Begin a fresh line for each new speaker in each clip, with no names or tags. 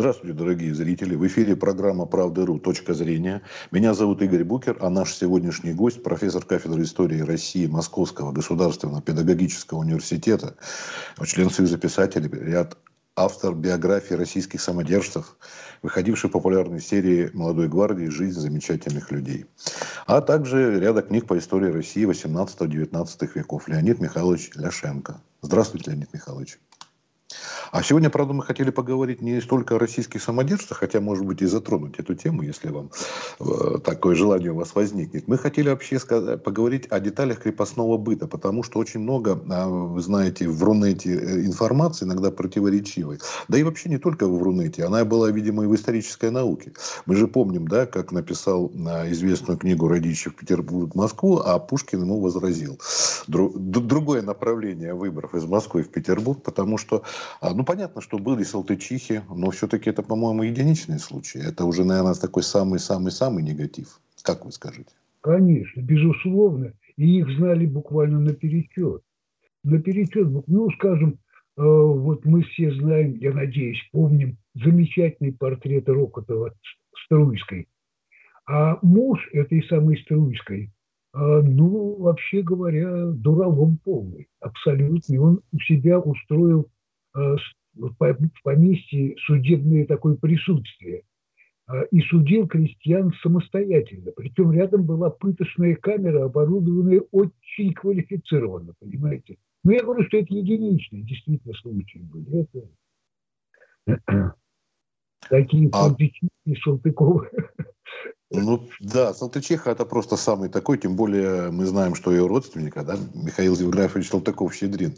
Здравствуйте, дорогие зрители. В эфире программа «Правда.ру. Точка зрения». Меня зовут Игорь Букер, а наш сегодняшний гость – профессор кафедры истории России Московского государственного педагогического университета, член Союза писателей, ряд автор биографии российских самодержцев, выходивший в популярной серии «Молодой гвардии. Жизнь замечательных людей», а также ряда книг по истории России 18-19 веков Леонид Михайлович Ляшенко. Здравствуйте, Леонид Михайлович. А сегодня, правда, мы хотели поговорить не столько о российских самодержцах, хотя, может быть, и затронуть эту тему, если вам э, такое желание у вас возникнет. Мы хотели вообще сказать, поговорить о деталях крепостного быта, потому что очень много, а, вы знаете, в Рунете э, информации, иногда противоречивой. Да и вообще не только в Рунете, она была, видимо, и в исторической науке. Мы же помним, да, как написал а, известную книгу Радищев «Петербург, Москву», а Пушкин ему возразил. Другое направление выборов из Москвы в Петербург, потому что а, ну, понятно, что были салтычихи, но все-таки это, по-моему, единичные случаи. Это уже, наверное, такой самый-самый-самый негатив. Как вы скажете?
Конечно, безусловно. И их знали буквально наперечет. Наперечет, ну, скажем, э, вот мы все знаем, я надеюсь, помним замечательный портрет Рокотова Струйской. А муж этой самой Струйской, э, ну, вообще говоря, дуралом полный, абсолютно. Он у себя устроил в поместье судебное такое присутствие э, и судил крестьян самостоятельно. Причем рядом была пыточная камера, оборудованная очень квалифицированно, понимаете. Но я говорю, что это единичные действительно случаи были. Это такие а... Салтыковы.
Ну да, Салтычиха это просто самый такой, тем более мы знаем, что ее родственника, да, Михаил Евграфович Салтыков-Щедрин.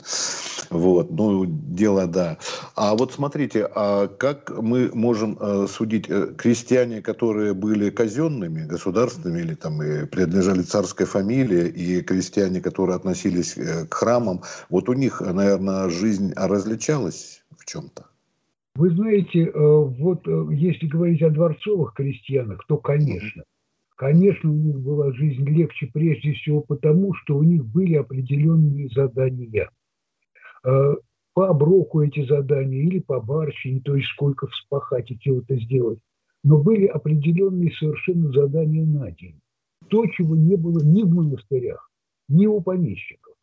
Вот, ну дело да. А вот смотрите, а как мы можем э, судить э, крестьяне, которые были казенными, государственными или там и принадлежали царской фамилии, и крестьяне, которые относились э, к храмам, вот у них, наверное, жизнь различалась в чем-то?
Вы знаете, э, вот э, если говорить о дворцовых крестьянах, то, конечно, конечно, у них была жизнь легче прежде всего потому, что у них были определенные задания. Э, по оброку эти задания или по барщине, то есть сколько вспахать и чего-то сделать. Но были определенные совершенно задания на день. То, чего не было ни в монастырях, ни у помещиков.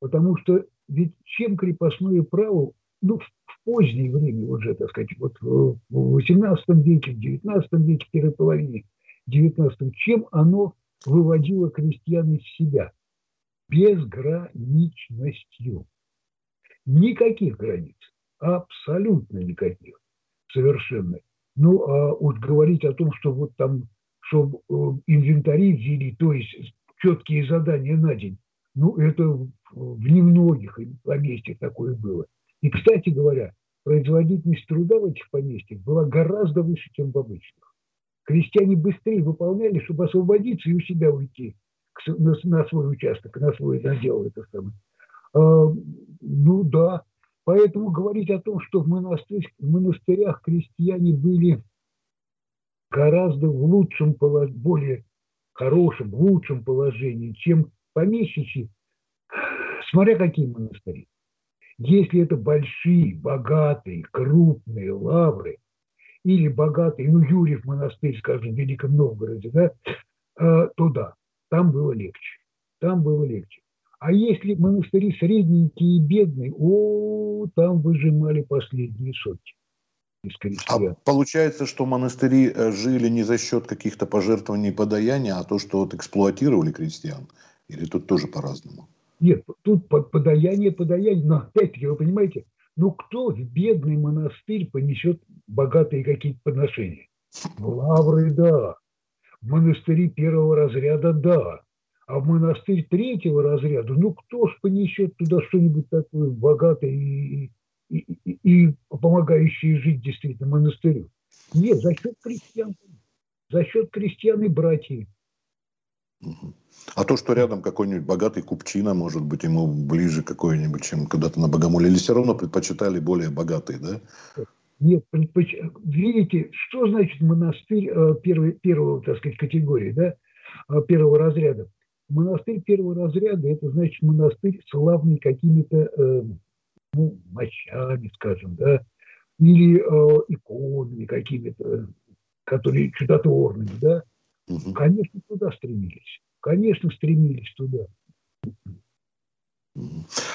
Потому что ведь чем крепостное право, ну, позднее время уже, так сказать, вот в XVIII веке, в XIX веке, первой половине XIX, чем оно выводило крестьян из себя? Безграничностью. Никаких границ. Абсолютно никаких. Совершенно. Ну, а вот говорить о том, что вот там, что э, инвентари ввели, то есть четкие задания на день, ну, это в немногих поместьях такое было. И, кстати говоря, производительность труда в этих поместьях была гораздо выше, чем в обычных. Крестьяне быстрее выполняли, чтобы освободиться и у себя уйти на, свой участок, на свой надел это самое. А, ну да, поэтому говорить о том, что в, монастырь, в монастырях крестьяне были гораздо в лучшем, более хорошем, в лучшем положении, чем помещичьи, смотря какие монастыри. Если это большие, богатые, крупные лавры, или богатые, ну, Юрьев монастырь, скажем, в Великом Новгороде, да, э, то да, там было легче. Там было легче. А если монастыри средненькие и бедные, о, там выжимали последние сотни.
А получается, что монастыри э, жили не за счет каких-то пожертвований и подаяния, а то, что вот эксплуатировали крестьян? Или тут тоже по-разному?
Нет, тут подаяние, подаяние, но опять-таки, вы понимаете, ну кто в бедный монастырь понесет богатые какие-то подношения? В лавры – да, в монастыри первого разряда – да, а в монастырь третьего разряда, ну кто ж понесет туда что-нибудь такое богатое и, и, и, и помогающее жить действительно монастырю? Нет, за счет крестьян, за счет крестьян и братьев.
А то, что рядом какой-нибудь богатый купчина, может быть, ему ближе какой-нибудь, чем когда-то на Богомоле, или все равно предпочитали более богатые, да?
Нет, предпоч... видите, что значит монастырь э, первой, первого, так сказать, категории, да, э, первого разряда? Монастырь первого разряда – это значит монастырь славный какими-то, э, ну, мощами, скажем, да, или э, иконами какими-то, которые чудотворными, да, угу. конечно, туда стремились. Конечно, стремились туда.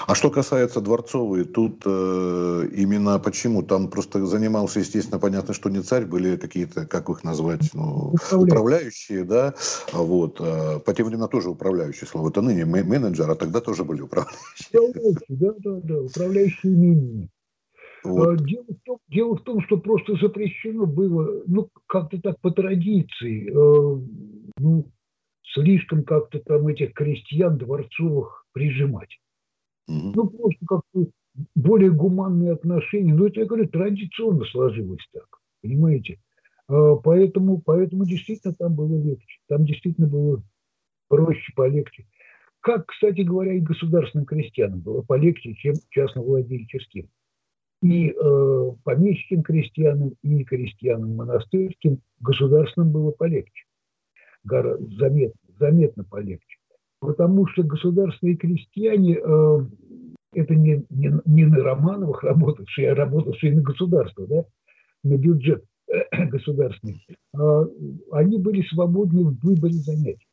А что касается Дворцовой, тут э, именно почему? Там просто занимался, естественно, понятно, что не царь, были какие-то, как их назвать, ну, управляющие. управляющие, да, вот. Э, по тем временам тоже управляющие слово. Это ныне менеджер, а тогда тоже были управляющие.
Да, да, да, управляющие имениями. Вот. А, дело, в том, дело в том, что просто запрещено было, ну, как-то так по традиции, э, ну, слишком как-то там этих крестьян дворцовых прижимать. Угу. Ну, просто как-то более гуманные отношения. Ну, это, я говорю, традиционно сложилось так, понимаете? А, поэтому, поэтому действительно там было легче. Там действительно было проще, полегче. Как, кстати говоря, и государственным крестьянам было полегче, чем частновладельческим. И э, помещичьим крестьянам, и крестьянам монастырским государственным было полегче. Заметно, заметно полегче потому что государственные крестьяне э, это не, не, не на Романовых работавшие, а работавшие на государство, да, на бюджет э, государственный, э, они были свободны в выборе занятий.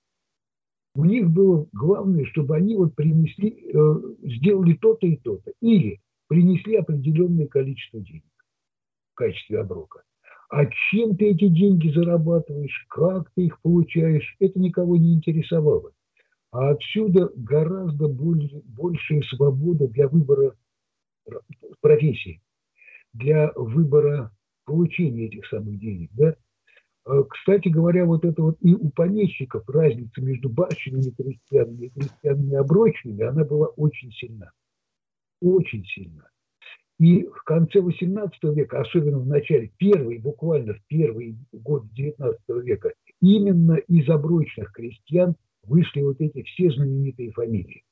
У них было главное, чтобы они вот принесли, э, сделали то-то и то-то, или принесли определенное количество денег в качестве оброка. А чем ты эти деньги зарабатываешь, как ты их получаешь, это никого не интересовало. А отсюда гораздо более, большая свобода для выбора профессии, для выбора получения этих самых денег. Да? А, кстати говоря, вот это вот и у помещиков разница между барщинами крестьянами и крестьянами оброчными, она была очень сильна. Очень сильна. И в конце XVIII века, особенно в начале, первый, буквально в первый год XIX века, именно из оброчных крестьян вышли вот эти все знаменитые фамилии.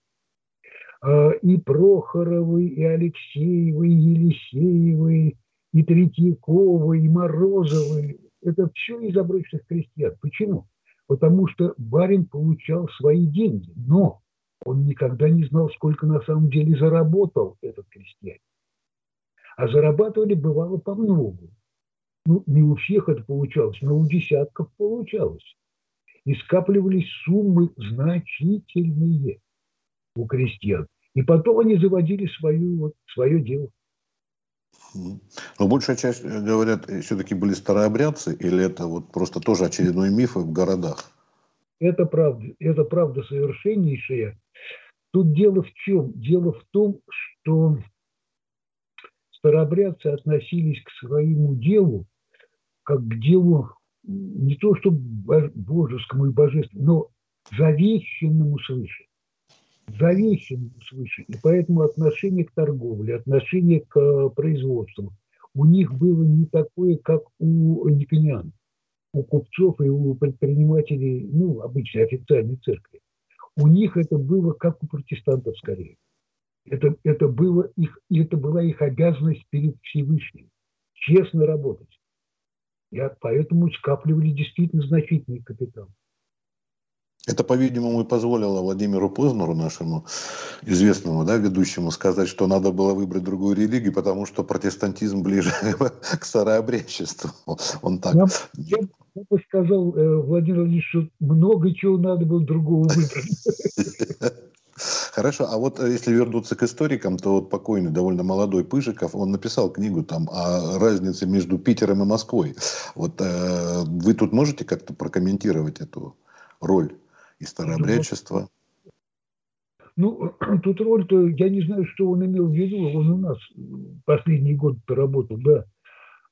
А, и Прохоровы, и Алексеевы, и Елисеевы, и Третьяковы, и Морозовы. Это все из оброчных крестьян. Почему? Потому что барин получал свои деньги, но он никогда не знал, сколько на самом деле заработал этот крестьянин. А зарабатывали бывало по многу. Ну, не у всех это получалось, но у десятков получалось и скапливались суммы значительные у крестьян. И потом они заводили свою, вот, свое дело.
Но большая часть, э, говорят, все-таки были старообрядцы, или это вот просто тоже очередной миф в городах?
Это правда, это правда совершеннейшая. Тут дело в чем? Дело в том, что старообрядцы относились к своему делу как к делу не то что божескому и божественному, но завещенному свыше. Завещенному свыше. И поэтому отношение к торговле, отношение к э, производству у них было не такое, как у никонян, у купцов и у предпринимателей, ну, обычной официальной церкви. У них это было как у протестантов скорее. Это, это, было их, это была их обязанность перед Всевышним. Честно работать. И поэтому скапливали действительно значительный капитал.
Это, по-видимому, и позволило Владимиру Познеру, нашему известному да, ведущему, сказать, что надо было выбрать другую религию, потому что протестантизм ближе к старообрядчеству. Он так...
Я, я бы сказал, э, Владимир Владимирович, что много чего надо было другого выбрать.
Хорошо, а вот э, если вернуться к историкам, то вот покойный, довольно молодой Пыжиков, он написал книгу там о разнице между Питером и Москвой. Вот э, вы тут можете как-то прокомментировать эту роль и старообрядчества?
Ну, тут роль-то, я не знаю, что он имел в виду, он у нас последний год работал, да.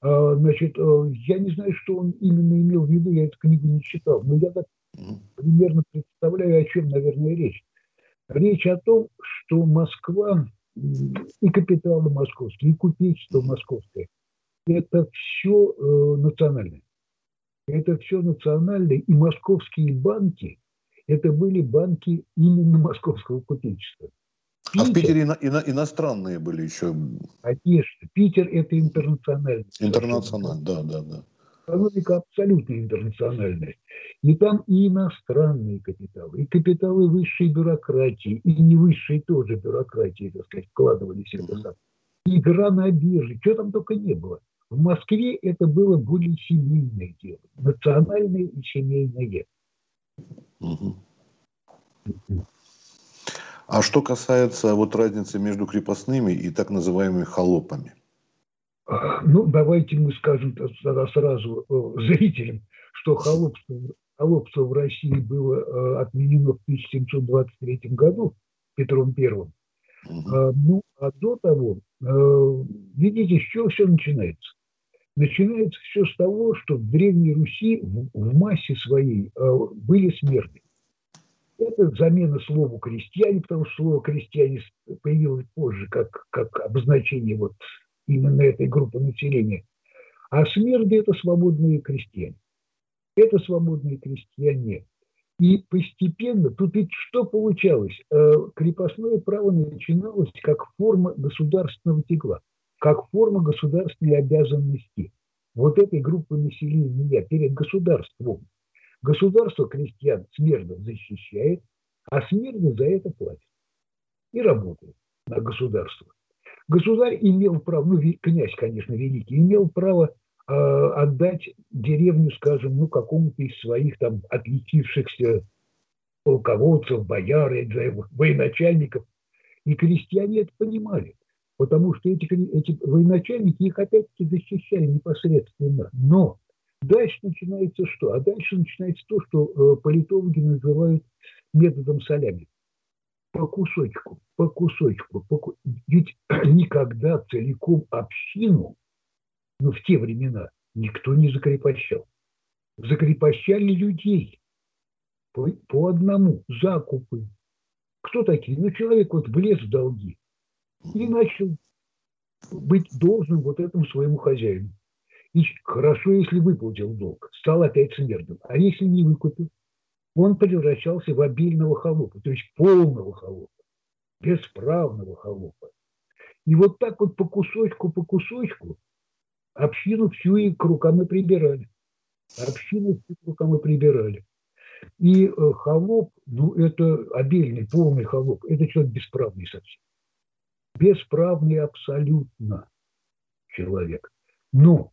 А, значит, э, я не знаю, что он именно имел в виду, я эту книгу не читал, но я так примерно представляю, о чем, наверное, речь. Речь о том, что Москва и капиталы московские, и купечество московское – это все э, национальное. Это все национальное, и московские банки – это были банки именно московского купечества.
Питер, а в Питере ино, ино, иностранные были еще?
Конечно. Питер – это интернациональный.
Интернациональный, да, да, да
экономика абсолютно интернациональная. И там и иностранные капиталы, и капиталы высшей бюрократии, и не высшей тоже бюрократии, так сказать, вкладывались в это игра на бирже, что там только не было. В Москве это было более семейное дело, национальное и семейное.
А что касается вот разницы между крепостными и так называемыми холопами?
Ну, давайте мы скажем тогда сразу э, зрителям, что холопство, холопство в России было э, отменено в 1723 году Петром Первым. Угу. Ну, а до того, э, видите, с чего все начинается? Начинается все с того, что в Древней Руси в, в массе своей были смерти. Это замена слову крестьяне, потому что слово крестьяне появилось позже как, как обозначение вот именно этой группы населения. А смерды – это свободные крестьяне. Это свободные крестьяне. И постепенно, тут ведь что получалось? Э, крепостное право начиналось как форма государственного тягла, как форма государственной обязанности вот этой группы населения перед государством. Государство крестьян смертно защищает, а смертно за это платит. И работает на государство. Государь имел право, ну, князь, конечно, великий, имел право э, отдать деревню, скажем, ну, какому-то из своих там отличившихся полководцев, бояр, военачальников. И крестьяне это понимали, потому что эти, эти военачальники их опять-таки защищали непосредственно. Но Дальше начинается что? А дальше начинается то, что э, политологи называют методом солями. По кусочку, по кусочку. По... Ведь никогда целиком общину, ну, в те времена, никто не закрепощал. Закрепощали людей по, по одному, закупы. Кто такие? Ну, человек вот влез в долги и начал быть должным вот этому своему хозяину. И хорошо, если выплатил долг, стал опять смертным. А если не выкупил, он превращался в обильного холопа, то есть полного холопа, бесправного холопа. И вот так вот по кусочку, по кусочку общину всю и к рукам и прибирали. Общину всю к рукам и прибирали. И э, холоп, ну это обильный, полный холоп, это человек бесправный совсем. Бесправный абсолютно человек. Но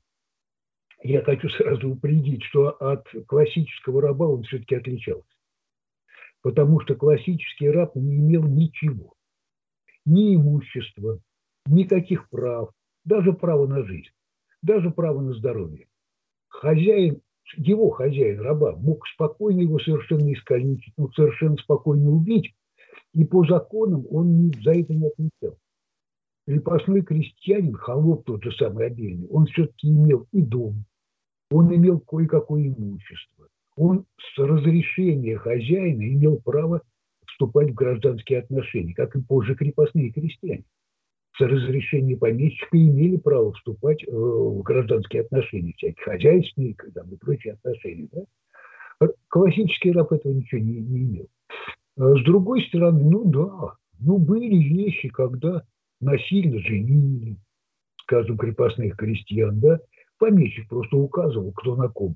я хочу сразу упредить, что от классического раба он все-таки отличался. Потому что классический раб не имел ничего. Ни имущества, никаких прав, даже права на жизнь, даже права на здоровье. Хозяин, его хозяин, раба, мог спокойно его совершенно искалечить, ну, совершенно спокойно убить, и по законам он за это не отвечал. Крепостной крестьянин, холоп тот же самый обильный, он все-таки имел и дом, он имел кое-какое имущество. Он с разрешения хозяина имел право вступать в гражданские отношения, как и позже крепостные крестьяне. С разрешения помещика имели право вступать э, в гражданские отношения, всякие хозяйственные там, и прочие отношения. Да? Классический раб этого ничего не, не имел. А с другой стороны, ну да, ну были вещи, когда насильно женили, скажем, крепостных крестьян, да, помещик просто указывал, кто на ком.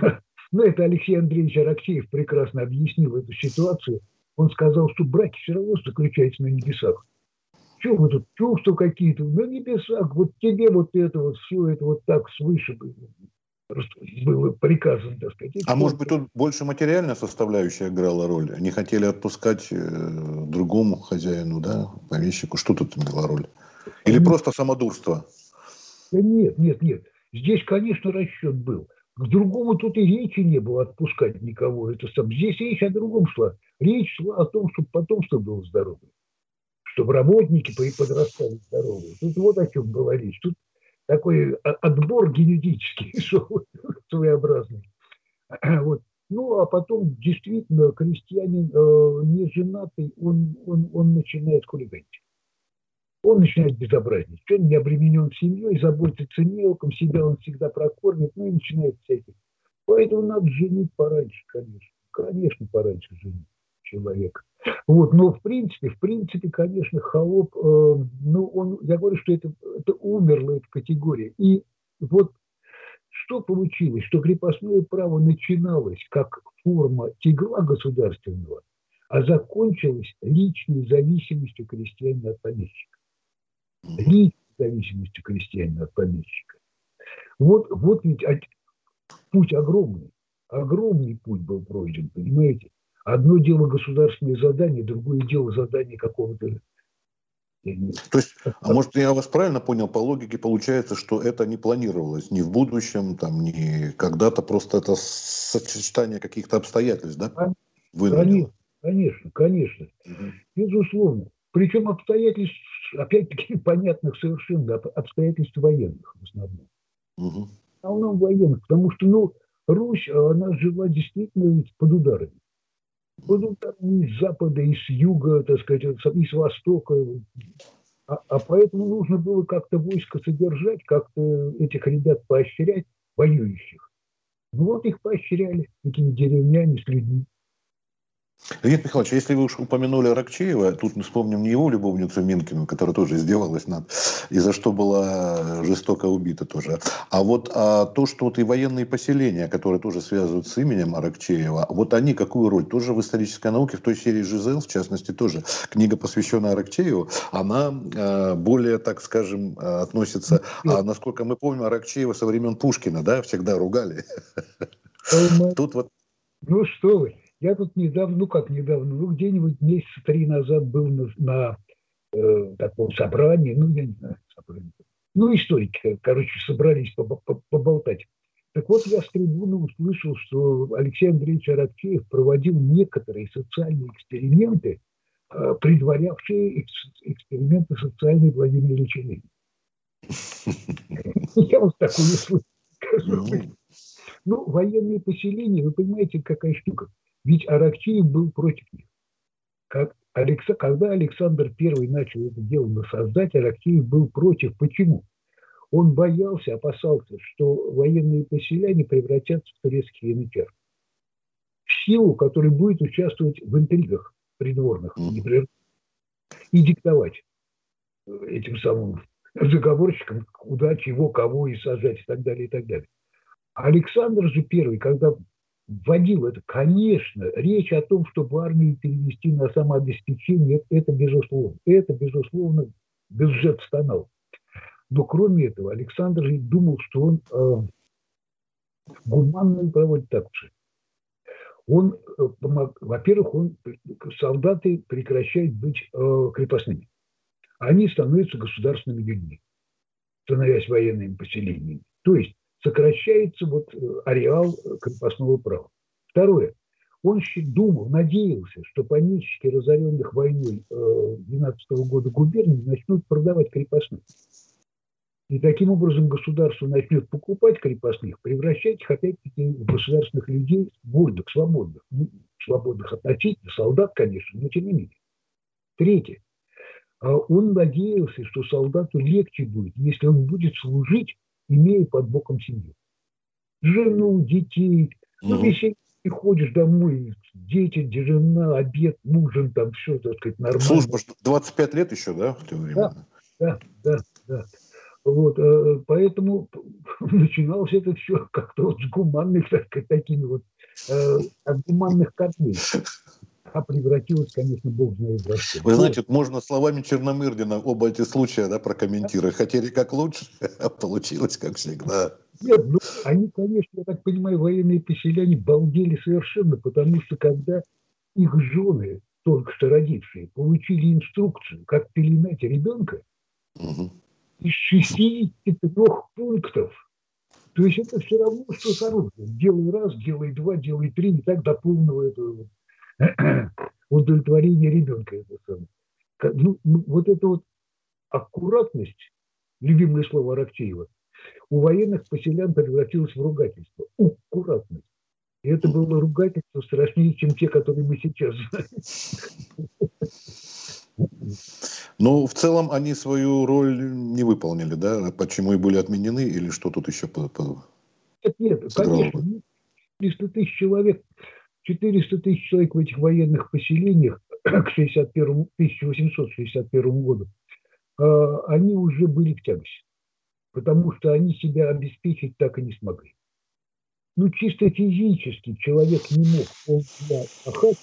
Но это Алексей Андреевич Араксеев прекрасно объяснил эту ситуацию. Он сказал, что браки все равно заключаются на небесах. Чего вы тут чувства какие-то на небесах? Вот тебе вот это вот, все это вот так свыше было приказано, так сказать.
А может быть, тут больше материальная составляющая играла роль? Они хотели отпускать э, другому хозяину, да, помещику. Что тут играла роль? Или просто самодурство?
Да нет, нет, нет. Здесь, конечно, расчет был. К другому тут и речи не было отпускать никого. Это сам. Здесь речь о другом шла. Речь шла о том, чтобы потомство было здоровое. Чтобы работники подрастали здоровые. Тут вот о чем была речь. Тут такой отбор генетический своеобразный. Вот. Ну, а потом действительно крестьянин э, не женатый, он, он, он начинает хулиганить он начинает безобразничать. Он не обременен семьей, заботится не о ком, себя он всегда прокормит, ну и начинает всяких. Поэтому надо женить пораньше, конечно. Конечно, пораньше женить человека. Вот, но в принципе, в принципе, конечно, холоп, э, ну, он, я говорю, что это, это умерла эта категория. И вот что получилось, что крепостное право начиналось как форма тягла государственного, а закончилось личной зависимостью крестьянина от помещика личной зависимости крестьянина от помещика. Вот, вот ведь путь огромный, огромный путь был пройден, понимаете? Одно дело государственное задание, другое дело задание какого-то
то есть, а может, я вас правильно понял, по логике получается, что это не планировалось ни в будущем, там, ни когда-то, просто это сочетание каких-то обстоятельств, да?
Конечно, конечно, конечно. Угу. Безусловно. Причем обстоятельств, опять-таки, понятных совершенно, обстоятельств военных в основном. Угу. В основном военных, потому что, ну, Русь, она жила действительно под ударами. Ударами из запада, из юга, так сказать, из востока. А, а поэтому нужно было как-то войско содержать, как-то этих ребят поощрять, воюющих. Ну вот их поощряли этими деревнями с людьми.
Леонид Михайлович, если вы уж упомянули Рокчеева, тут мы вспомним не его любовницу Минкину, которая тоже издевалась над, и за что была жестоко убита тоже, а вот а, то, что вот и военные поселения, которые тоже связывают с именем Аракчеева, вот они какую роль? Тоже в исторической науке, в той серии Жизел, в частности, тоже книга, посвященная Аракчееву, она а, более, так скажем, а, относится, а, насколько мы помним, Аракчеева со времен Пушкина, да, всегда ругали.
Тут вот... Ну что вы, я тут недавно, ну как недавно, ну где-нибудь месяца три назад был на, на э, таком собрании, ну я не знаю, собрании. Ну, историки, короче, собрались поболтать. Так вот, я с трибуны услышал, что Алексей Андреевич Аракчеев проводил некоторые социальные эксперименты, э, предварявшие эксперименты социальной Владимира Ильича. Я вот такую слышал. Ну. ну, военные поселения, вы понимаете, какая штука. Ведь Аракчеев был против них. Как Алекс... Когда Александр I начал это дело насаждать, Аракчеев был против. Почему? Он боялся, опасался, что военные поселяне превратятся в турецкий янычар. В силу, который будет участвовать в интригах придворных непрерывно и диктовать этим самым заговорщикам, куда, чего, кого и сажать и так далее, и так далее. Александр же первый, когда вводил это. Конечно, речь о том, чтобы армию перевести на самообеспечение, это безусловно. Это, безусловно, бюджет стонал. Но кроме этого, Александр думал, что он э, гуманно проводит акции. Он, э, во-первых, он, солдаты прекращают быть э, крепостными. Они становятся государственными людьми, становясь военными поселениями. То есть сокращается вот э, ареал э, крепостного права. Второе. Он думал, надеялся, что помещики, разоренных войной 12 э, года губернии, начнут продавать крепостных. И таким образом государство начнет покупать крепостных, превращать их опять-таки в государственных людей, вольных, свободных. Ну, свободных относительно, солдат, конечно, но тем не менее. Третье. А он надеялся, что солдату легче будет, если он будет служить имея под боком семью. Жену, детей. Ну, если ты ходишь домой, дети, жена, обед, ужин, там все, так сказать, нормально.
Служба 25 лет еще, да, в то время?
Да, да, да. да. Вот, э, поэтому начиналось это все как-то вот с гуманных, так сказать, такими вот, э, от гуманных корней а превратилось, конечно, бог знает во что.
Вы знаете, можно словами Черномырдина оба эти случая да, прокомментировать. Хотели как лучше, а получилось как всегда.
Нет, ну, они, конечно, я так понимаю, военные поселяне балдели совершенно, потому что когда их жены, только что родившие, получили инструкцию, как пеленать ребенка, угу. из 63 пунктов, то есть это все равно, что с оружием. Делай раз, делай два, делай три, и так до полного этого удовлетворение ребенка. Это самое. Ну, ну, вот эта вот аккуратность, любимое слово Аракчеева, у военных поселян превратилась в ругательство. Аккуратность. И это было ругательство страшнее, чем те, которые мы сейчас знаем.
Но в целом они свою роль не выполнили, да? Почему и были отменены, или что тут еще по, по...
Нет, нет, конечно. 300 тысяч человек 400 тысяч человек в этих военных поселениях к 61, 1861 году, а, они уже были в тягости, потому что они себя обеспечить так и не смогли. Ну, чисто физически человек не мог полдня пахать,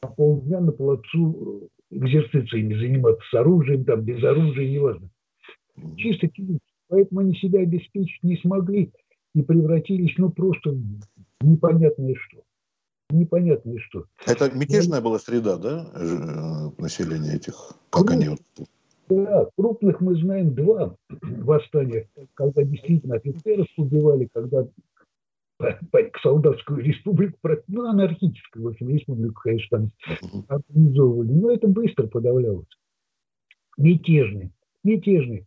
а полдня на плацу экзерцициями заниматься с оружием, там, без оружия, неважно. Чисто физически. Поэтому они себя обеспечить не смогли и превратились, ну, просто в непонятное что. Непонятное что.
Это мятежная была среда, да, э, населения этих? Как они вот
да, крупных мы знаем два восстания, когда действительно офицеров убивали, когда к солдатскую республику, ну, анархическую, в общем, республику, конечно, там организовывали. Но это быстро подавлялось. Мятежный, мятежный.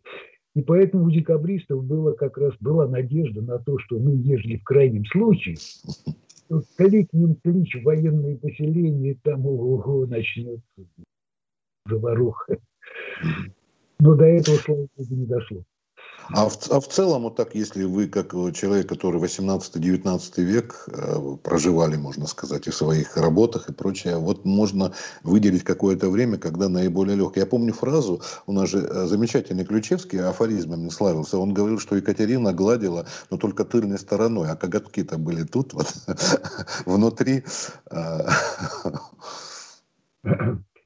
И поэтому у декабристов было как раз была надежда на то, что, ну, ежели в крайнем случае, то кликнем клич военные поселения, там ого, начнется заваруха. Но до этого, слава богу, не дошло.
А в, а в целом, вот так, если вы, как человек, который 18-19 век э, проживали, можно сказать, и в своих работах и прочее, вот можно выделить какое-то время, когда наиболее легкое. Я помню фразу, у нас же э, замечательный Ключевский афоризмами славился, он говорил, что Екатерина гладила, но только тыльной стороной, а коготки-то были тут, вот, внутри.
Э.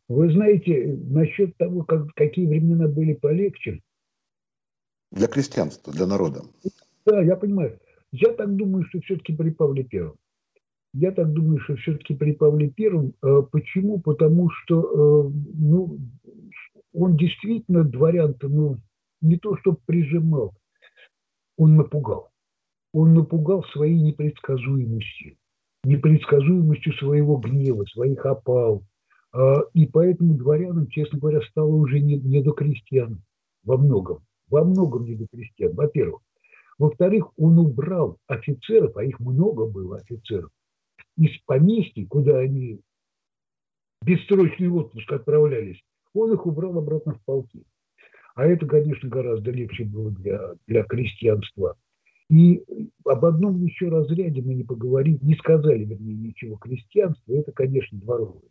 Вы знаете, насчет того, как, какие времена были полегче,
для крестьянства, для народа.
Да, я понимаю. Я так думаю, что все-таки при Павле Первом. Я так думаю, что все-таки при Павле Первом. Э, почему? Потому что э, ну, он действительно дворян-то ну, не то что прижимал, он напугал. Он напугал своей непредсказуемостью, непредсказуемостью своего гнева, своих опал. Э, и поэтому дворянам, честно говоря, стало уже не, не до крестьян во многом во многом не до крестьян, во-первых. Во-вторых, он убрал офицеров, а их много было офицеров, из поместья, куда они бессрочный отпуск отправлялись, он их убрал обратно в полки. А это, конечно, гораздо легче было для, для крестьянства. И об одном еще разряде мы не поговорили, не сказали, вернее, ничего. Крестьянство – это, конечно, дворовое.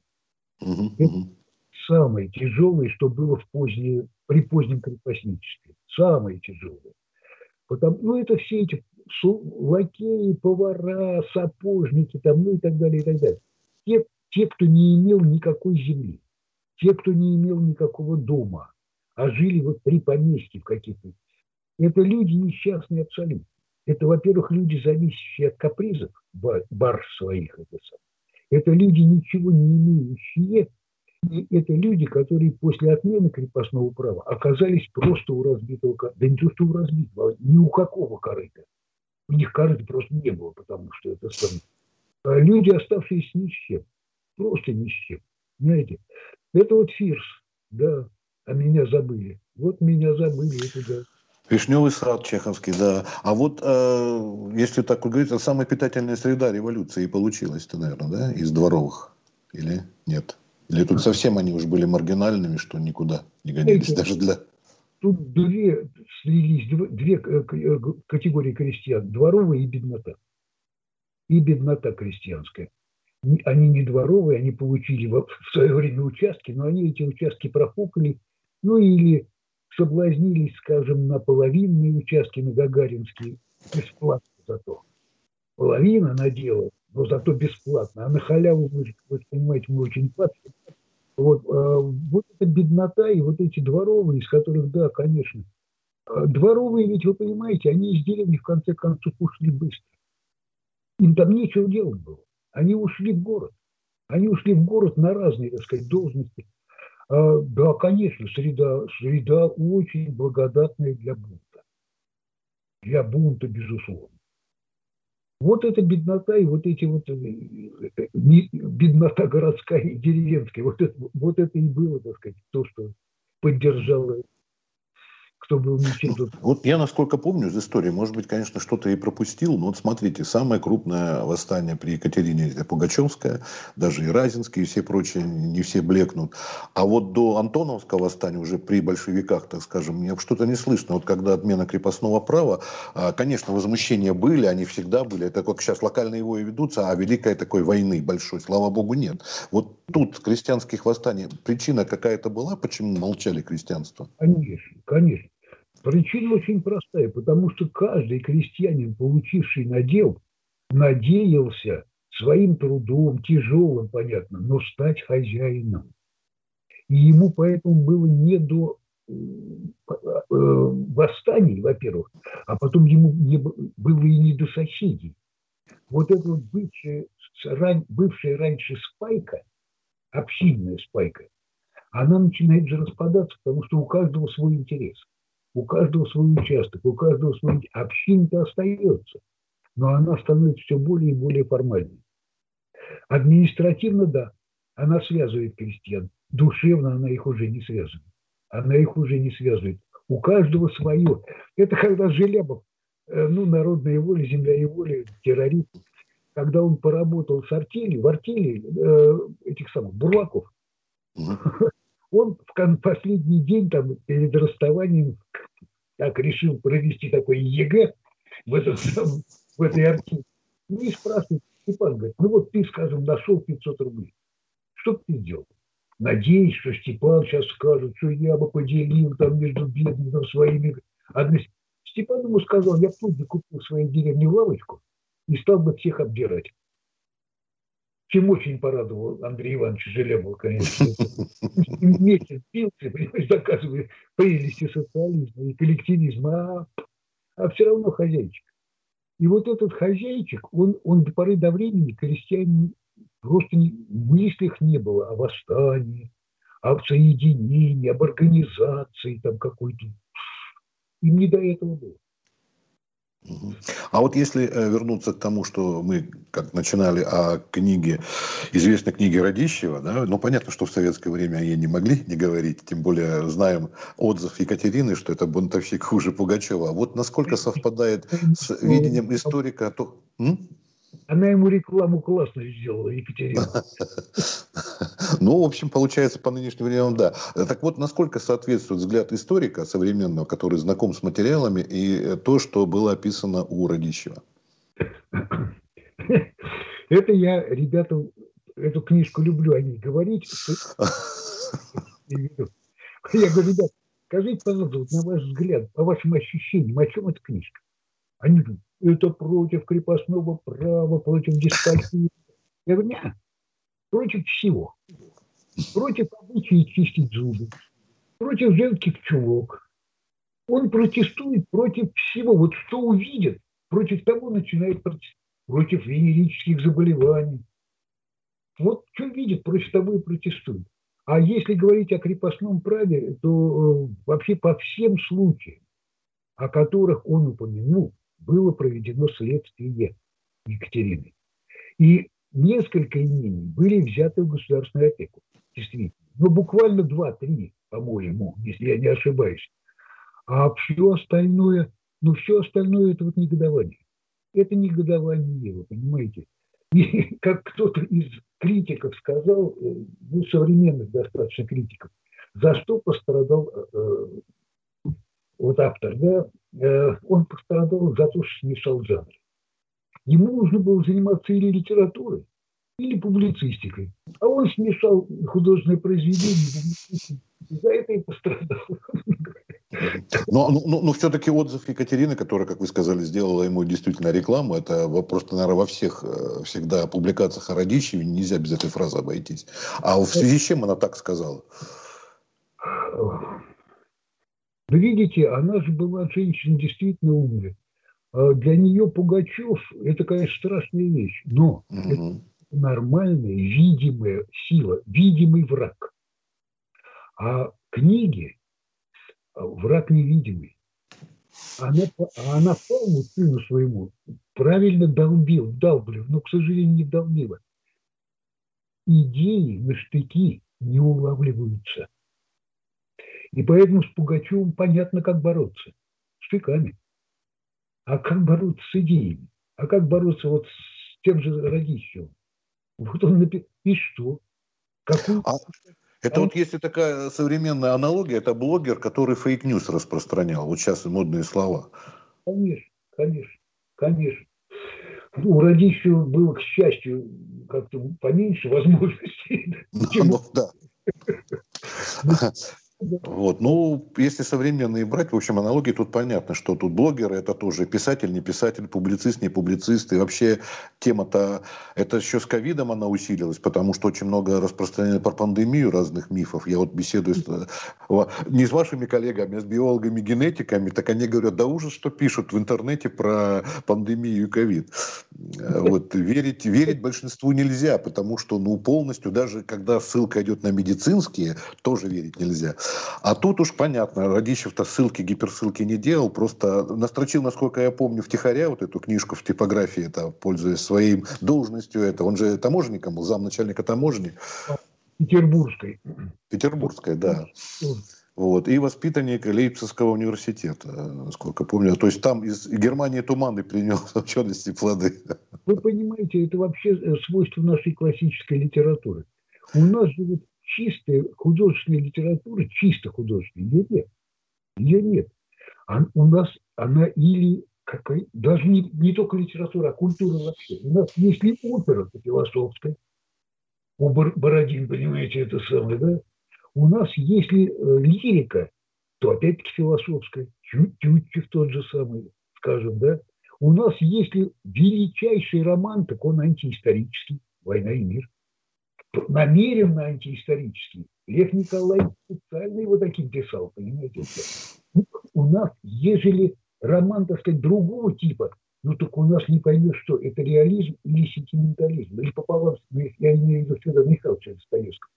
Uh-huh. Это самое тяжелое, что было в позднее, при позднем крепостничестве самые тяжелые. Потому, ну, это все эти лакеи, повара, сапожники, там, ну и так далее, и так далее. Те, те, кто не имел никакой земли, те, кто не имел никакого дома, а жили вот при поместье в каких-то. Это люди несчастные абсолютно. Это, во-первых, люди, зависящие от капризов бар своих. Это, это люди, ничего не имеющие, и это люди, которые после отмены крепостного права оказались просто у разбитого корыта. Да не то, что у разбитого, а ни у какого корыта. У них корыта просто не было, потому что это сам. А люди, оставшиеся ни с чем. Просто ни с чем. Знаете, это вот Фирс, да, а меня забыли. Вот меня забыли, это да.
Вишневый сад чеховский, да. А вот, э, если так говорить, это самая питательная среда революции и получилась-то, наверное, да, из дворовых? Или нет? Или тут совсем они уже были маргинальными, что никуда не годились, даже для...
Тут две слились, две категории крестьян, дворовая и беднота. И беднота крестьянская. Они не дворовые, они получили в свое время участки, но они эти участки профукали, ну или соблазнились, скажем, на половинные участки, на Гагаринские, бесплатно зато. Половина надела но зато бесплатно. А на халяву, вы, вы понимаете, мы очень платим. Вот, а, вот эта беднота и вот эти дворовые, из которых, да, конечно. А дворовые, ведь вы понимаете, они из деревни в конце концов ушли быстро. Им там нечего делать было. Они ушли в город. Они ушли в город на разные, так сказать, должности. А, да, конечно, среда, среда очень благодатная для бунта. Для бунта, безусловно. Вот эта беднота и вот эти вот э, беднота городская и деревенская, вот это, вот это и было, так сказать, то, что поддержало кто был
ничем Вот я, насколько помню из истории, может быть, конечно, что-то и пропустил, но вот смотрите, самое крупное восстание при Екатерине это Пугачевское, даже и Разинские, и все прочие, не все блекнут. А вот до Антоновского восстания, уже при большевиках, так скажем, мне что-то не слышно. Вот когда отмена крепостного права, а, конечно, возмущения были, они всегда были. Это как сейчас локальные вои ведутся, а великой такой войны большой, слава богу, нет. Вот тут крестьянских восстаний причина какая-то была, почему молчали крестьянство?
Конечно, конечно. Причина очень простая, потому что каждый крестьянин, получивший надел, надеялся своим трудом, тяжелым, понятно, но стать хозяином. И ему поэтому было не до восстаний, во-первых, а потом ему не, было и не до соседей. Вот эта вот бывшая, бывшая раньше спайка, общинная спайка, она начинает же распадаться, потому что у каждого свой интерес, у каждого свой участок, у каждого свой... Община-то остается, но она становится все более и более формальной. Административно, да, она связывает крестьян, душевно она их уже не связывает. Она их уже не связывает. У каждого свое. Это когда Желябов, э, ну, народная воля, земля и воля, террорист, когда он поработал с артелью, в артели э, этих самых бурлаков, он в последний день там перед расставанием так решил провести такой ЕГЭ в, этот, в этой артели. Ну и спрашивает, Степан говорит, ну вот ты, скажем, нашел 500 рублей. Что ты сделал? Надеюсь, что Степан сейчас скажет, что я бы поделил там между бедными своими. Степан ему сказал, я тут бы купил в своей деревне лавочку и стал бы всех обдирать. Чем очень порадовал Андрей Иванович Желябов, конечно. Месяц пился, понимаешь, доказывая прелести социализма и коллективизма, а, а все равно хозяйчик. И вот этот хозяйчик, он, он до поры до времени крестьянин просто не, мыслях не было о восстании, об соединении, об организации там какой-то. Им не до этого было.
А вот если э, вернуться к тому, что мы как начинали о книге, известной книге Радищева, да, ну понятно, что в советское время о ней не могли не говорить, тем более знаем отзыв Екатерины, что это бунтовщик хуже Пугачева. А вот насколько совпадает с видением историка, то... М?
Она ему рекламу классно сделала, Екатерина.
Ну, в общем, получается, по нынешним временам, да. Так вот, насколько соответствует взгляд историка современного, который знаком с материалами, и то, что было описано у Радищева?
Это я, ребята, эту книжку люблю о ней говорить. Я говорю, ребят, скажите, пожалуйста, на ваш взгляд, по вашим ощущениям, о чем эта книжка? Они говорят, это против крепостного права, против деспотии. Я говорю, нет, против всего. Против обычаи чистить зубы, против женских чулок. Он протестует против всего. Вот что увидит, против того начинает протестовать. Против венерических заболеваний. Вот что видит, против того и протестует. А если говорить о крепостном праве, то э, вообще по всем случаям, о которых он упомянул, было проведено следствие Екатерины. И несколько имений были взяты в государственную опеку, действительно. Но буквально два-три, по-моему, если я не ошибаюсь. А все остальное, ну все остальное это вот негодование. Это негодование, вы понимаете. И как кто-то из критиков сказал, э, ну, современных достаточно критиков, за что пострадал э, вот автор, да, э, он пострадал за то, что смешал жанр. Ему нужно было заниматься или литературой, или публицистикой. А он смешал художественное произведение, за это и пострадал.
Но, но, но, но все-таки отзыв Екатерины, которая, как вы сказали, сделала ему действительно рекламу, это просто, наверное, во всех э, всегда публикациях о Радищеве нельзя без этой фразы обойтись. А в связи с чем она так сказала?
Вы видите, она же была женщина действительно умная. А для нее Пугачев – это, конечно, страшная вещь, но угу. это нормальная, видимая сила, видимый враг. А книги – враг невидимый. Она, она Павлу, сыну своему, правильно долбил, долблил, но, к сожалению, не долбила. Идеи на штыки не улавливаются – и поэтому с Пугачевым понятно, как бороться. Штыками. А как бороться с идеями? А как бороться вот с тем же Радищевым? Вот он написал. И что?
Какую... А, это а вот если такая современная аналогия, это блогер, который fake news распространял. Вот сейчас модные слова.
Конечно, конечно, конечно. У Радищева было, к счастью, как-то поменьше возможностей.
Ну, да. Вот. Ну, если современные брать, в общем, аналогии тут понятно, что тут блогеры это тоже писатель, не писатель, публицист, не публицист. И вообще тема-то, это еще с ковидом она усилилась, потому что очень много распространено про пандемию разных мифов. Я вот беседую с, не с вашими коллегами, а с биологами, генетиками, так они говорят, да ужас, что пишут в интернете про пандемию и ковид. Вот, верить, верить большинству нельзя, потому что, ну, полностью, даже когда ссылка идет на медицинские, тоже верить нельзя. А тут уж понятно, Радищев-то ссылки, гиперссылки не делал, просто настрочил, насколько я помню, втихаря вот эту книжку в типографии, это, пользуясь своей должностью, это он же таможенником был, замначальника таможни.
Петербургской.
Петербургской, да. Вот, и воспитанник Лейпцигского университета, насколько помню. То есть там из Германии туманы принес учености плоды.
Вы понимаете, это вообще э, свойство нашей классической литературы. У нас же чистой художественной литературы, чисто художественной, ее нет. Ее нет. А у нас она или какой, даже не, не только литература, а культура вообще. У нас есть ли опера философская, у Бородин, понимаете, это самое, да? У нас, если э, лирика, то опять-таки философская, Тютчев тот же самый, скажем, да? У нас, если величайший роман, так он антиисторический, «Война и мир» намеренно антиисторический. Лев Николаевич специально его таким писал, понимаете? У нас, ежели роман, так сказать, другого типа, ну так у нас не поймешь, что это реализм или сентиментализм, или пополам, ну, я имею в виду Федора Михайловича Достоевского.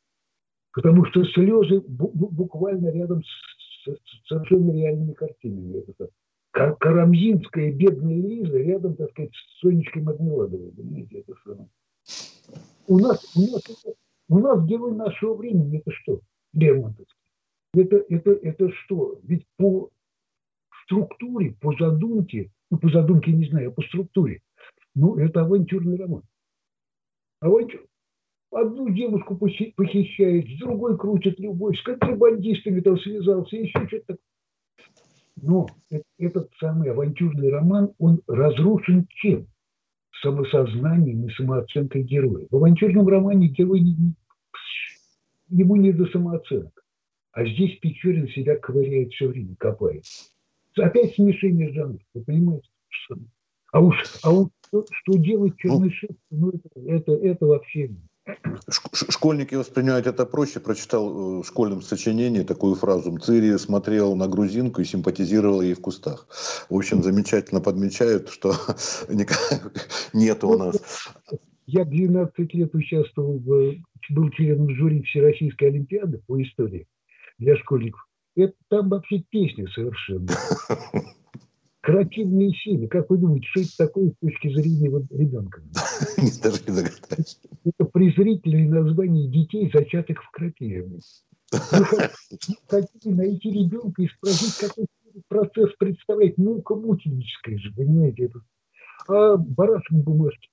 Потому что слезы буквально рядом с, с совершенно реальными картинами. Это Карамзинская бедная Лиза рядом, так сказать, с Сонечкой Мармеладовой. Понимаете, это самое. У нас, у нас, у нас герой нашего времени это что? Лермонтовский. Это, это, это что? Ведь по структуре, по задумке, ну, по задумке не знаю, а по структуре, ну, это авантюрный роман. Авантюр. Одну девушку похищает, с другой крутит любовь, с контрабандистами там связался, еще что-то Но этот самый авантюрный роман, он разрушен чем? Самосознанием и самооценкой героя. В авантюрном романе герой не, ему не до самооценок. А здесь Печорин себя ковыряет все время, копает. Опять смешение жанров, вы понимаете? А уж, а уж что, что делает Чернышев, ну, это, это, это вообще
Школьники воспринимают это проще. Прочитал э, в школьном сочинении такую фразу. Цири смотрел на грузинку и симпатизировал ей в кустах. В общем, замечательно подмечают, что нет у нас.
Я 12 лет участвовал, в, был членом жюри Всероссийской Олимпиады по истории для школьников. Это там вообще песня совершенно. Креативные силы. Как вы думаете, что это такое с точки зрения вот ребенка? Даже не догадаюсь. Это презрительное название детей, зачатых в крапиве. Вы хотите найти ребенка и спросить, какой процесс представляет мука мученическая же, понимаете? Это. А барашек бумажки.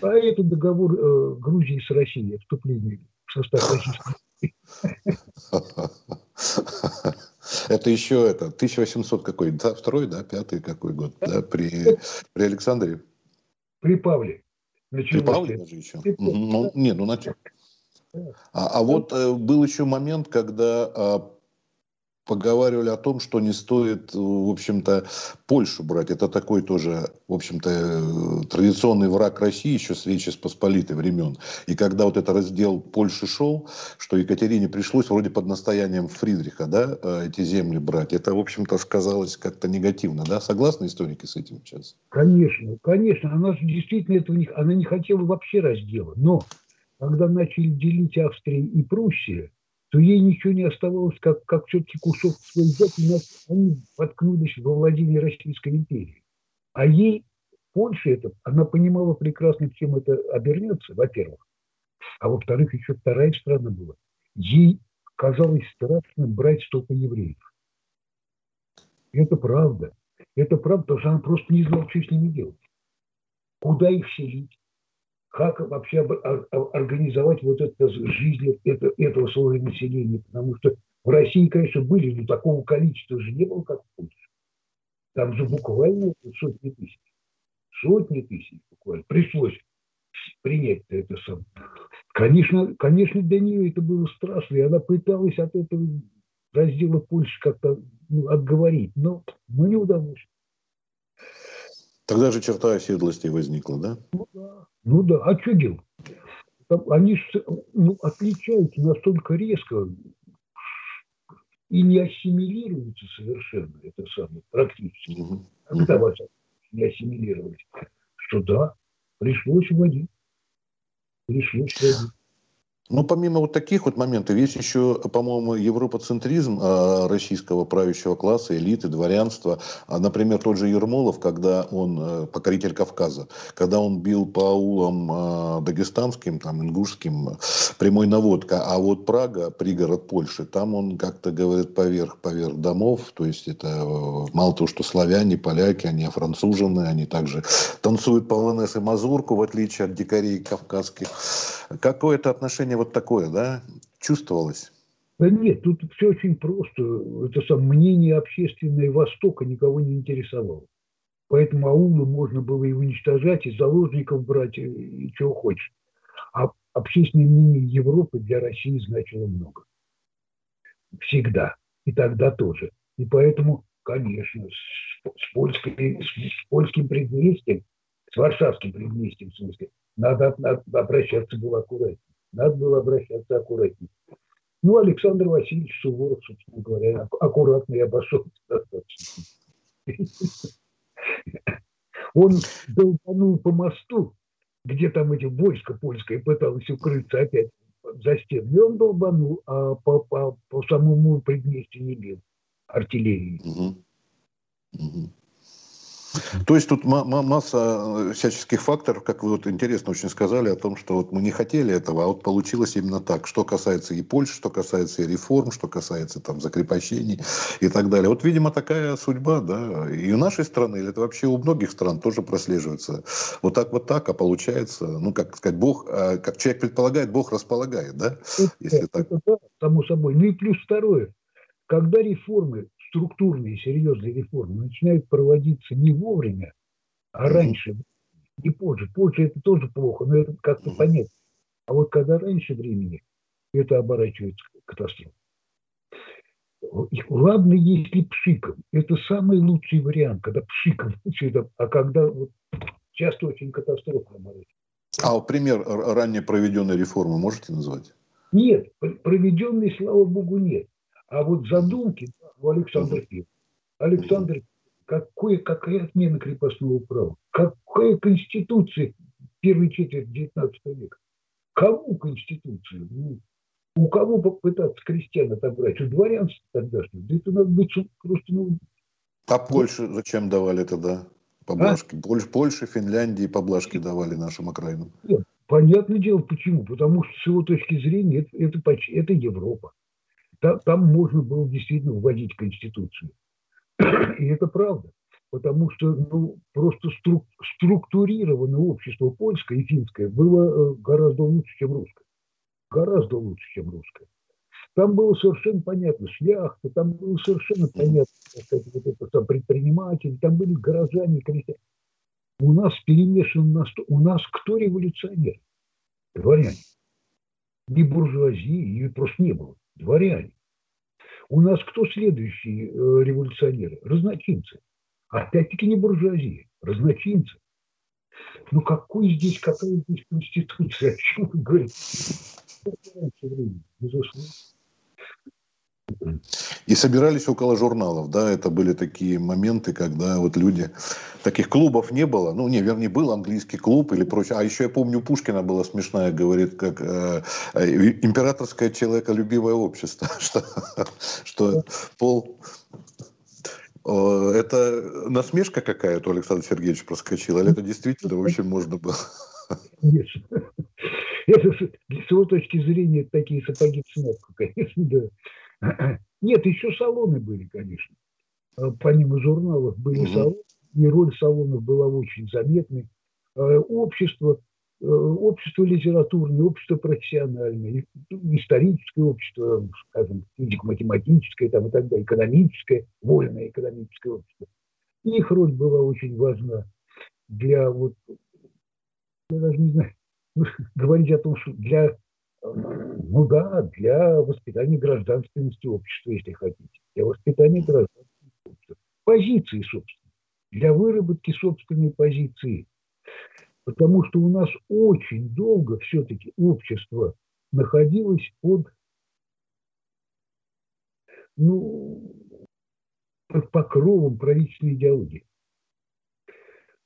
А это договор э, Грузии с Россией, вступление в состав Российской
Это еще это 1800 какой, да, второй, да, пятый какой год, да, при, при Александре?
При Павле.
При Павле даже еще? При, ну, не, ну начал. А, а вот э, был еще момент, когда а, поговаривали о том, что не стоит, в общем-то, Польшу брать. Это такой тоже, в общем-то, традиционный враг России еще с Речи Посполитой времен. И когда вот это раздел Польши шел, что Екатерине пришлось вроде под настоянием Фридриха, да, э, эти земли брать, это, в общем-то, сказалось как-то негативно, да? Согласны историки с этим сейчас?
Конечно, конечно. Она же действительно этого не, она не хотела вообще раздела. Но когда начали делить Австрию и Пруссию, то ей ничего не оставалось, как, как все-таки кусок свой взять, и нас, они воткнулись во владение Российской империи. А ей Польша это, она понимала прекрасно, чем это обернется, во-первых. А во-вторых, еще вторая страна была. Ей казалось страшным брать столько евреев. Это правда. Это правда, потому что она просто не знала, что с ними делать. Куда их селить? Как вообще организовать вот эту жизнь это, этого слоя населения. Потому что в России, конечно, были, но такого количества же не было, как в Польше. Там же буквально сотни тысяч. Сотни тысяч буквально. Пришлось принять это сам. Конечно, конечно, для нее это было страшно, и она пыталась от этого раздела Польши как-то ну, отговорить, но, но не удалось.
Тогда же черта оседлости возникла, да?
Ну да, ну да. а что делать? Они ну, отличаются настолько резко и не ассимилируются совершенно, это самое, практически. Угу. Когда вас не ассимилировать, что да, пришлось вводить. Пришлось вводить.
Ну, помимо вот таких вот моментов, есть еще, по-моему, европоцентризм э, российского правящего класса, элиты, дворянства. А, например, тот же Ермолов, когда он, э, покоритель Кавказа, когда он бил по аулам э, дагестанским, там, ингушским, прямой наводка. А вот Прага, пригород Польши, там он как-то говорит поверх, поверх домов. То есть это мало того, что славяне, поляки, они францужены, они также танцуют полонез и мазурку, в отличие от дикарей кавказских. Какое-то отношение вот такое, да, чувствовалось?
Да нет, тут все очень просто. Это сам мнение общественное Востока никого не интересовало. Поэтому аулы можно было и уничтожать, и заложников брать, и чего хочешь. А общественное мнение Европы для России значило много. Всегда. И тогда тоже. И поэтому, конечно, с, с, польской, с, с польским предместьем, с варшавским предместьем, в смысле, надо, надо обращаться было аккуратнее. Надо было обращаться аккуратнее. Ну, Александр Васильевич Суворов, собственно говоря, аккуратно и обошелся достаточно. Он долбанул по мосту, где там эти войска польское пыталось укрыться опять за стену. И он долбанул, а по, по, по самому предместью не бил артиллерии. Угу.
Угу. То есть тут масса э, всяческих факторов, как вы вот интересно очень сказали о том, что вот мы не хотели этого, а вот получилось именно так. Что касается и Польши, что касается и реформ, что касается там закрепощений и так далее. Вот, видимо, такая судьба, да, и у нашей страны, или это вообще у многих стран тоже прослеживается. Вот так вот так, а получается, ну, как сказать, Бог, а, как человек предполагает, Бог располагает, да?
Это, Если так. это да, само собой. Ну и плюс второе. Когда реформы структурные, серьезные реформы начинают проводиться не вовремя, а раньше, не позже. Позже это тоже плохо, но это как-то понятно. А вот когда раньше времени, это оборачивается катастрофой. Ладно, если пшиком. Это самый лучший вариант, когда пшиком. А когда вот, часто очень катастрофа оборачивается.
А пример ранее проведенной реформы можете назвать?
Нет, проведенной, слава богу, нет. А вот задумки у Александра I. Александр, какой, какая отмена крепостного права? Какая конституция первой четверти XIX века? Кому конституцию? Ну, у кого попытаться крестьян отобрать? У дворянства тогдашнего? Да это надо быть просто... Ну,
а Польше зачем давали тогда поблажки? А? Польша, Польша, Финляндии поблажки давали нашим окраинам.
Нет, понятное дело, почему. Потому что с его точки зрения это, это, это Европа. Там, там можно было действительно вводить Конституцию. И это правда. Потому что ну, просто струк, структурированное общество польское и финское было э, гораздо лучше, чем русское. Гораздо лучше, чем русское. Там было совершенно понятно шляхта, там было совершенно понятно, сказать, вот это там предприниматели, там были горожане, крестьяне. У нас перемешано на сто... У нас кто революционер? Дворяне. Ни буржуазии, ее просто не было дворяне. У нас кто следующие э, революционеры? Разночинцы. Опять-таки не буржуазия, разночинцы. Ну какой здесь, какая здесь конституция? О чем вы говорите? Безусловно.
И собирались около журналов, да, это были такие моменты, когда вот люди, таких клубов не было, ну, не, вернее, был английский клуб или прочее, а еще я помню, у Пушкина была смешная, говорит, как э, э императорское человеколюбивое общество, что, что пол это насмешка какая-то у Александра Сергеевича проскочила, или это действительно вообще можно было?
Конечно. Это с его точки зрения такие сапоги в конечно, да. Нет, еще салоны были, конечно. Э, помимо журналов были салоны, и роль салонов была очень заметной. Э, общество, э, общество литературное, общество профессиональное, историческое общество, скажем, физико-математическое там, и так далее, экономическое, вольное экономическое общество. Их роль была очень важна для вот, я даже не знаю, говорить о том, что для ну да, для воспитания гражданственности общества, если хотите, для воспитания гражданственности общества. Позиции, собственно, для выработки собственной позиции. Потому что у нас очень долго все-таки общество находилось под, ну, под покровом правительственной идеологии.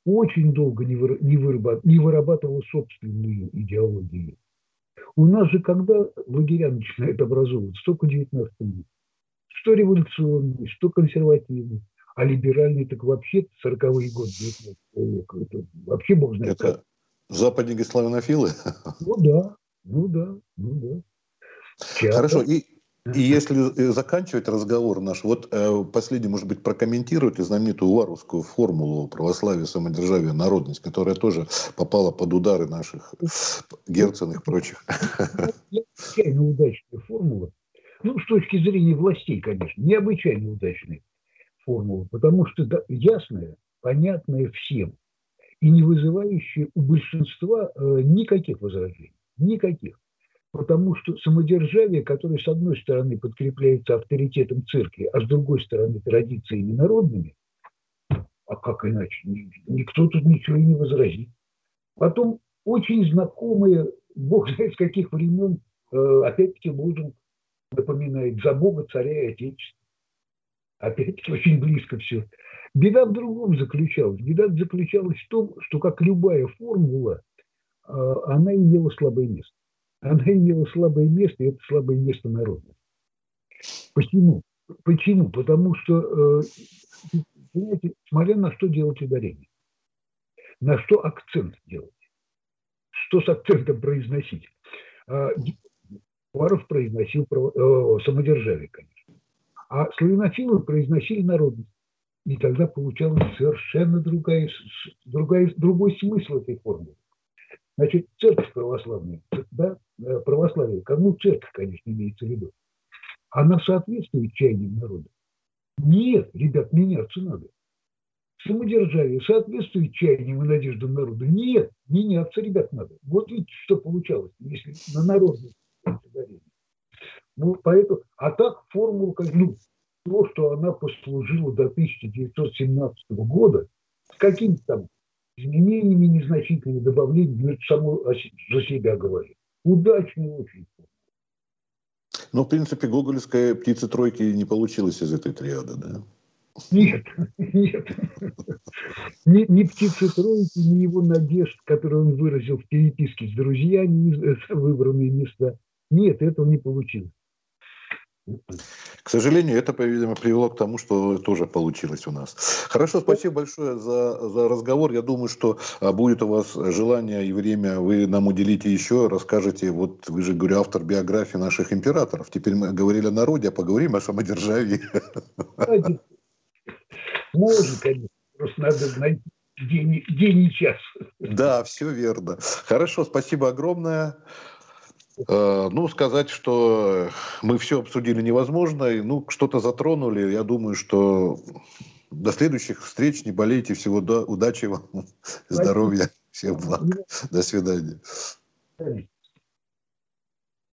Очень долго не, вы, не, вырабат, не вырабатывал собственную идеологию. У нас же, когда лагеря начинают образовываться, только 19 век, что революционный, что консервативный, а либеральный так вообще 40-е годы 19 века. Это вообще знает.
Это западники славянофилы?
Ну да, ну да, ну да.
Часто. Хорошо, и и если э, заканчивать разговор наш, вот э, последний, может быть, прокомментируйте знаменитую варварскую формулу православия, самодержавия, народность, которая тоже попала под удары наших герцен и прочих.
Необычайно удачная формула. Ну, с точки зрения властей, конечно, необычайно удачная формула, потому что ясная, понятная всем и не вызывающая у большинства э, никаких возражений. Никаких потому что самодержавие, которое с одной стороны подкрепляется авторитетом церкви, а с другой стороны традициями народными, а как иначе, никто тут ничего и не возразит. Потом очень знакомые, бог знает с каких времен, э, опять-таки лозунг напоминает «За Бога, царя и Отечества». Опять-таки очень близко все. Беда в другом заключалась. Беда заключалась в том, что, как любая формула, э, она имела слабое место она имела слабое место, и это слабое место народа. Почему? Почему? Потому что, э, понимаете, смотря на что делать ударение, на что акцент делать, что с акцентом произносить. Варов произносил э, самодержавие, конечно. А славянофилы произносили народность. И тогда получалась совершенно другая, другая, другой смысл этой формулы. Значит, церковь православная, да, э, православие, кому церковь, конечно, имеется в виду, она соответствует чаяниям народа? Нет, ребят, меняться надо. Самодержавие соответствует чаяниям и надеждам народа? Нет, меняться, ребят, надо. Вот видите, что получалось, если на народность ну, поэтому, а так формула, ну, то, что она послужила до 1917 года, с каким-то там изменениями незначительными добавлениями, но само за себя говорит. Удачный очень.
Ну, в принципе, гоголевская птица тройки не получилась из этой триады, да?
Нет, нет. Ни, ни птицы тройки, ни его надежд, которые он выразил в переписке с друзьями, выбранные места. Нет, этого не получилось.
К сожалению, это, по-видимому, привело к тому, что тоже получилось у нас. Хорошо, спасибо большое за, за разговор. Я думаю, что а, будет у вас желание и время, вы нам уделите еще, расскажете, вот вы же, говорю, автор биографии наших императоров. Теперь мы говорили о народе, а поговорим о самодержавии.
Можно, конечно. Просто надо найти день, день и час.
Да, все верно. Хорошо, спасибо огромное. Э, ну, сказать, что мы все обсудили невозможно, и, ну, что-то затронули. Я думаю, что до следующих встреч, не болейте, всего до, удачи вам, здоровья, всех благ. До свидания.